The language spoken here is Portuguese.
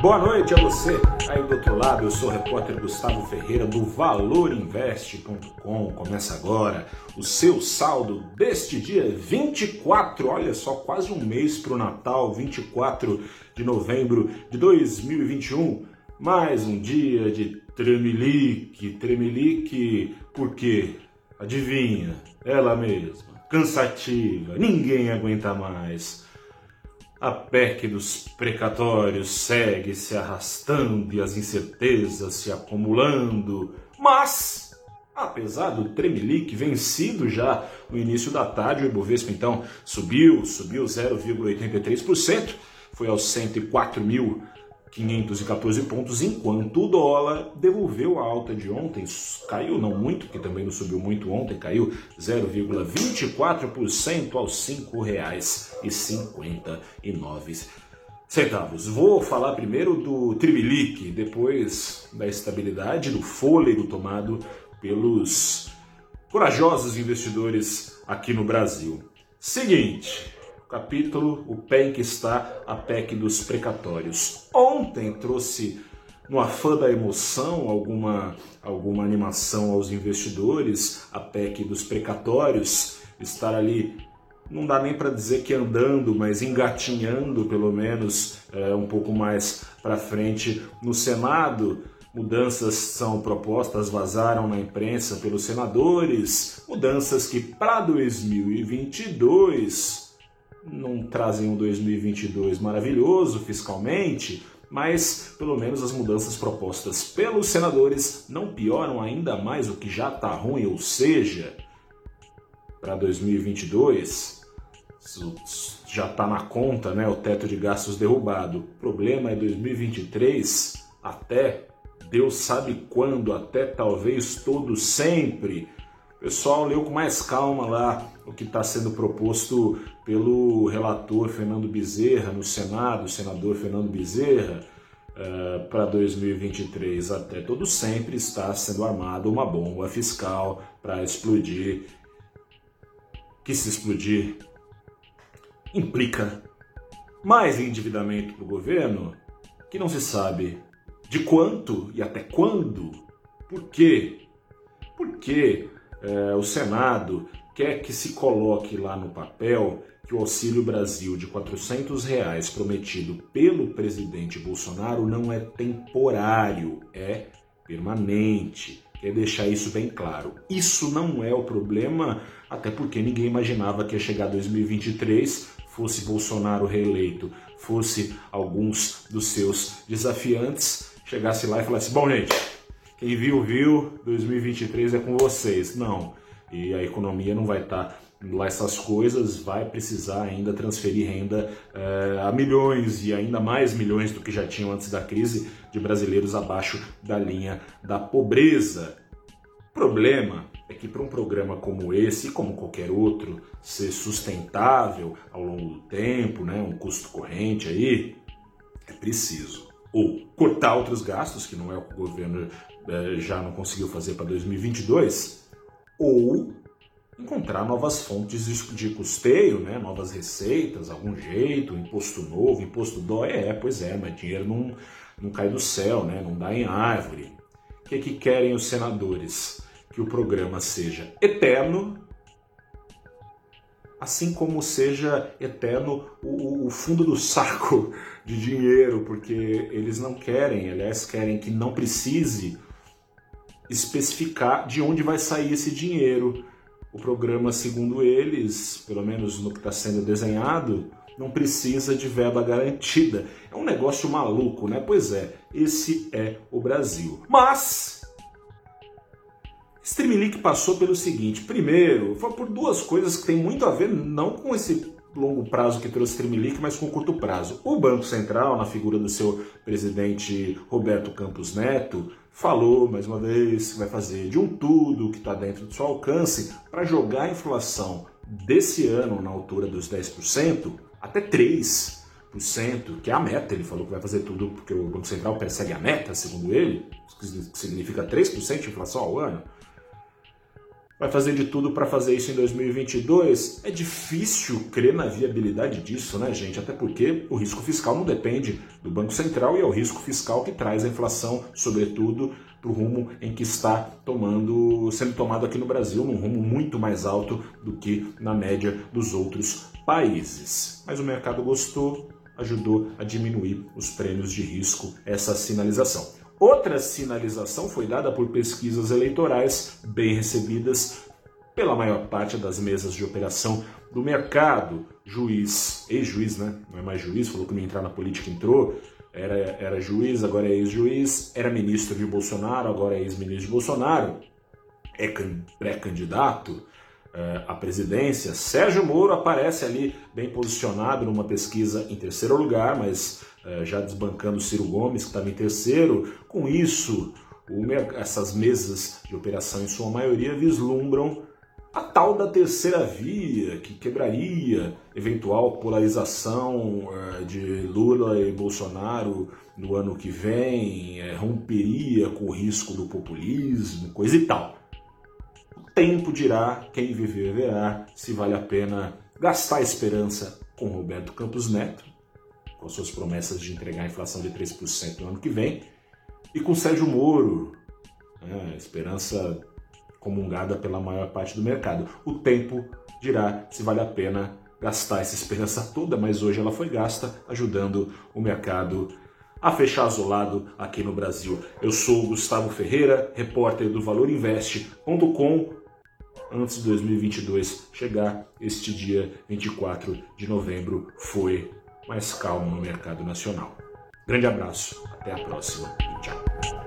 Boa noite a você aí do outro lado. Eu sou o repórter Gustavo Ferreira do ValorInvest.com. Começa agora o seu saldo deste dia 24. Olha só, quase um mês para o Natal, 24 de novembro de 2021. Mais um dia de tremelique, tremelique, porque adivinha, ela mesma, cansativa, ninguém aguenta mais. A PEC dos precatórios segue se arrastando e as incertezas se acumulando, mas, apesar do tremelique vencido já no início da tarde, o Ibovespa então subiu, subiu 0,83%, foi aos 104 mil 514 pontos, enquanto o dólar devolveu a alta de ontem, caiu não muito, que também não subiu muito ontem, caiu 0,24% aos R$ 5,59 centavos. Vou falar primeiro do Tribilique, depois da estabilidade, do fôlego tomado pelos corajosos investidores aqui no Brasil. Seguinte, capítulo O Pé em que está a PEC dos precatórios. Ontem trouxe, no afã da emoção, alguma, alguma animação aos investidores, a PEC dos precatórios, estar ali, não dá nem para dizer que andando, mas engatinhando pelo menos é, um pouco mais para frente no Senado. Mudanças são propostas, vazaram na imprensa pelos senadores, mudanças que para 2022 não trazem um 2022 maravilhoso fiscalmente, mas pelo menos as mudanças propostas pelos senadores não pioram ainda mais o que já está ruim, ou seja, para 2022 já está na conta, né, o teto de gastos derrubado. O problema é 2023 até Deus sabe quando, até talvez todo sempre pessoal leu com mais calma lá o que está sendo proposto pelo relator Fernando Bezerra no Senado, o senador Fernando Bezerra, uh, para 2023. Até todo sempre está sendo armada uma bomba fiscal para explodir. Que se explodir implica mais endividamento para o governo, que não se sabe de quanto e até quando, por quê. Por quê? É, o Senado quer que se coloque lá no papel que o Auxílio Brasil de 400 reais prometido pelo presidente Bolsonaro não é temporário, é permanente. Quer deixar isso bem claro. Isso não é o problema, até porque ninguém imaginava que ia chegar 2023, fosse Bolsonaro reeleito, fosse alguns dos seus desafiantes, chegasse lá e falasse: bom, gente, quem viu, viu, 2023 é com vocês. Não. E a economia não vai estar tá lá essas coisas, vai precisar ainda transferir renda é, a milhões e ainda mais milhões do que já tinham antes da crise de brasileiros abaixo da linha da pobreza. O problema é que para um programa como esse, como qualquer outro, ser sustentável ao longo do tempo, né, um custo corrente aí, é preciso ou cortar outros gastos, que não é o que o governo é, já não conseguiu fazer para 2022, ou encontrar novas fontes de custeio, né? novas receitas, algum jeito, imposto novo, imposto dói, é, pois é, mas dinheiro não, não cai do céu, né? não dá em árvore. O que, que querem os senadores? Que o programa seja eterno, assim como seja eterno o, o, fundo do saco de dinheiro, porque eles não querem, aliás, querem que não precise especificar de onde vai sair esse dinheiro. O programa, segundo eles, pelo menos no que está sendo desenhado, não precisa de verba garantida. É um negócio maluco, né? Pois é, esse é o Brasil. Mas Streamlink passou pelo seguinte: primeiro, foi por duas coisas que tem muito a ver não com esse longo prazo que trouxe Streamlink, mas com curto prazo. O Banco Central, na figura do seu presidente Roberto Campos Neto, falou mais uma vez que vai fazer de um tudo que está dentro do seu alcance para jogar a inflação desse ano na altura dos 10% até 3%, que é a meta. Ele falou que vai fazer tudo porque o Banco Central persegue a meta, segundo ele, que significa 3% de inflação ao ano. Vai fazer de tudo para fazer isso em 2022? É difícil crer na viabilidade disso, né, gente? Até porque o risco fiscal não depende do Banco Central e é o risco fiscal que traz a inflação, sobretudo para o rumo em que está tomando, sendo tomado aqui no Brasil, num rumo muito mais alto do que na média dos outros países. Mas o mercado gostou, ajudou a diminuir os prêmios de risco, essa sinalização. Outra sinalização foi dada por pesquisas eleitorais bem recebidas pela maior parte das mesas de operação do mercado. Juiz, ex-juiz, né? Não é mais juiz, falou que não ia entrar na política, entrou. Era, era juiz, agora é ex-juiz. Era ministro de Bolsonaro, agora é ex-ministro de Bolsonaro. É pré-candidato à presidência. Sérgio Moro aparece ali bem posicionado numa pesquisa em terceiro lugar, mas é, já desbancando Ciro Gomes, que estava em terceiro. Com isso, essas mesas de operação, em sua maioria, vislumbram a tal da terceira via, que quebraria eventual polarização é, de Lula e Bolsonaro no ano que vem, romperia com o risco do populismo, coisa e tal. O tempo dirá, quem viver verá, se vale a pena gastar esperança com Roberto Campos Neto, com suas promessas de entregar a inflação de 3% no ano que vem, e com Sérgio Moro, né, esperança comungada pela maior parte do mercado. O tempo dirá se vale a pena gastar essa esperança toda, mas hoje ela foi gasta ajudando o mercado a fechar azulado aqui no Brasil. Eu sou Gustavo Ferreira, repórter do valorinvest.com. Antes de 2022 chegar, este dia 24 de novembro foi mais calmo no mercado nacional. Grande abraço, até a próxima e tchau.